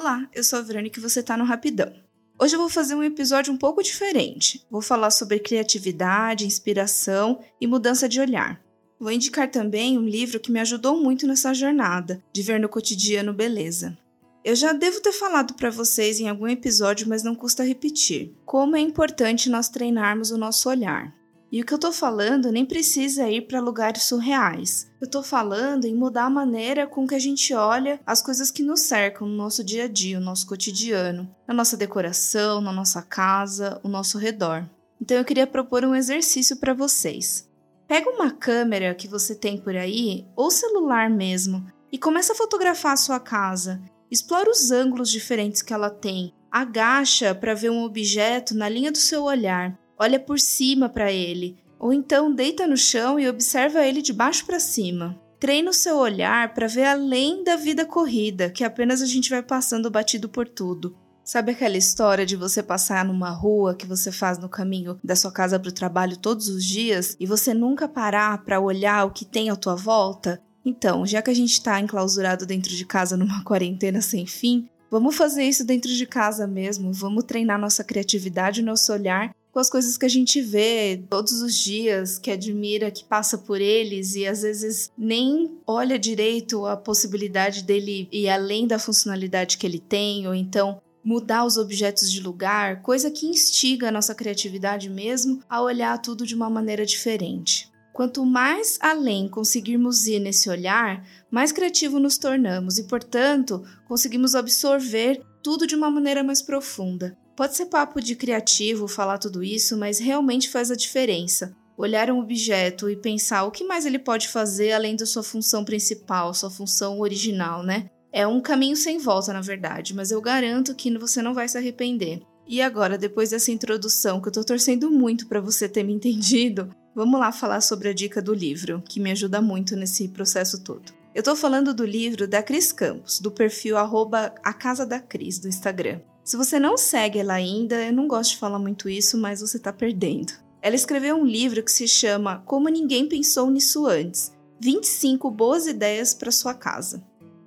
Olá, eu sou a Verônica e você tá no Rapidão. Hoje eu vou fazer um episódio um pouco diferente. Vou falar sobre criatividade, inspiração e mudança de olhar. Vou indicar também um livro que me ajudou muito nessa jornada de ver no cotidiano beleza. Eu já devo ter falado para vocês em algum episódio, mas não custa repetir. Como é importante nós treinarmos o nosso olhar. E o que eu tô falando nem precisa ir para lugares surreais. Eu tô falando em mudar a maneira com que a gente olha as coisas que nos cercam no nosso dia a dia, no nosso cotidiano, na nossa decoração, na nossa casa, o nosso redor. Então eu queria propor um exercício para vocês. Pega uma câmera que você tem por aí, ou celular mesmo, e começa a fotografar a sua casa. Explora os ângulos diferentes que ela tem. Agacha para ver um objeto na linha do seu olhar olha por cima para ele, ou então deita no chão e observa ele de baixo para cima. Treina o seu olhar para ver além da vida corrida, que apenas a gente vai passando batido por tudo. Sabe aquela história de você passar numa rua que você faz no caminho da sua casa para o trabalho todos os dias e você nunca parar para olhar o que tem à tua volta? Então, já que a gente está enclausurado dentro de casa numa quarentena sem fim, vamos fazer isso dentro de casa mesmo. Vamos treinar nossa criatividade, nosso olhar com as coisas que a gente vê todos os dias, que admira, que passa por eles e às vezes nem olha direito a possibilidade dele ir além da funcionalidade que ele tem, ou então mudar os objetos de lugar, coisa que instiga a nossa criatividade mesmo a olhar tudo de uma maneira diferente. Quanto mais além conseguirmos ir nesse olhar, mais criativo nos tornamos e, portanto, conseguimos absorver tudo de uma maneira mais profunda. Pode ser papo de criativo falar tudo isso, mas realmente faz a diferença. Olhar um objeto e pensar o que mais ele pode fazer além da sua função principal, sua função original, né? É um caminho sem volta, na verdade, mas eu garanto que você não vai se arrepender. E agora, depois dessa introdução, que eu tô torcendo muito para você ter me entendido, vamos lá falar sobre a dica do livro, que me ajuda muito nesse processo todo. Eu tô falando do livro da Cris Campos, do perfil arroba a Casa da Cris, do Instagram. Se você não segue ela ainda, eu não gosto de falar muito isso, mas você está perdendo. Ela escreveu um livro que se chama Como Ninguém Pensou Nisso Antes 25 Boas Ideias para Sua Casa.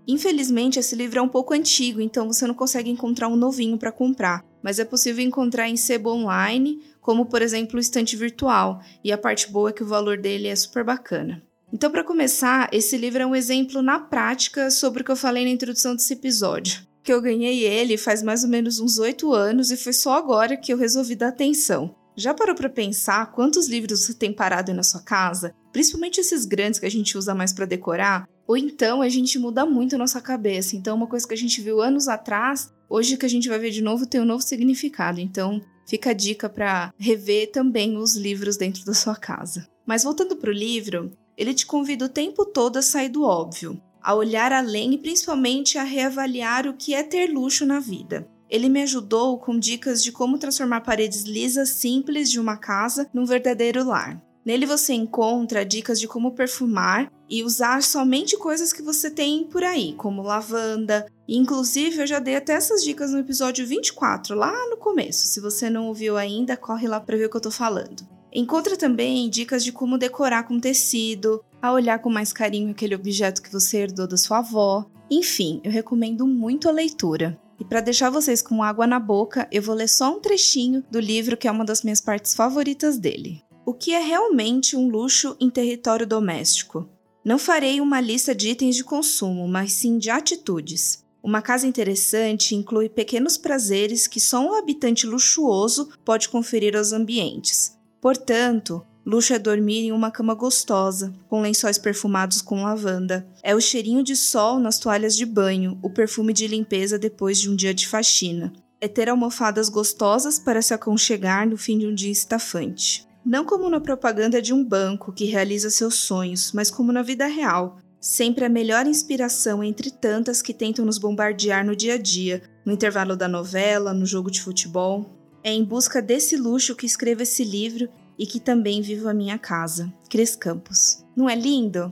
Infelizmente, esse livro é um pouco antigo, então você não consegue encontrar um novinho para comprar, mas é possível encontrar em sebo online, como por exemplo o estante virtual, e a parte boa é que o valor dele é super bacana. Então, para começar, esse livro é um exemplo na prática sobre o que eu falei na introdução desse episódio que eu ganhei ele faz mais ou menos uns oito anos e foi só agora que eu resolvi dar atenção. Já parou para pensar quantos livros você tem parado aí na sua casa? Principalmente esses grandes que a gente usa mais para decorar? Ou então a gente muda muito a nossa cabeça. Então, uma coisa que a gente viu anos atrás, hoje que a gente vai ver de novo, tem um novo significado. Então, fica a dica para rever também os livros dentro da sua casa. Mas voltando para o livro, ele te convida o tempo todo a sair do óbvio a olhar além e principalmente a reavaliar o que é ter luxo na vida. Ele me ajudou com dicas de como transformar paredes lisas simples de uma casa num verdadeiro lar. Nele você encontra dicas de como perfumar e usar somente coisas que você tem por aí, como lavanda. Inclusive, eu já dei até essas dicas no episódio 24, lá no começo. Se você não ouviu ainda, corre lá para ver o que eu tô falando. Encontra também dicas de como decorar com tecido, a olhar com mais carinho aquele objeto que você herdou da sua avó. Enfim, eu recomendo muito a leitura. E para deixar vocês com água na boca, eu vou ler só um trechinho do livro que é uma das minhas partes favoritas dele. O que é realmente um luxo em território doméstico? Não farei uma lista de itens de consumo, mas sim de atitudes. Uma casa interessante inclui pequenos prazeres que só um habitante luxuoso pode conferir aos ambientes, Portanto, luxo é dormir em uma cama gostosa, com lençóis perfumados com lavanda. É o cheirinho de sol nas toalhas de banho, o perfume de limpeza depois de um dia de faxina. É ter almofadas gostosas para se aconchegar no fim de um dia estafante. Não como na propaganda de um banco que realiza seus sonhos, mas como na vida real. Sempre a melhor inspiração entre tantas que tentam nos bombardear no dia a dia, no intervalo da novela, no jogo de futebol. É em busca desse luxo que escrevo esse livro e que também vivo a minha casa, Cris Campos. Não é lindo?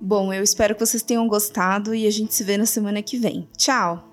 Bom, eu espero que vocês tenham gostado e a gente se vê na semana que vem. Tchau!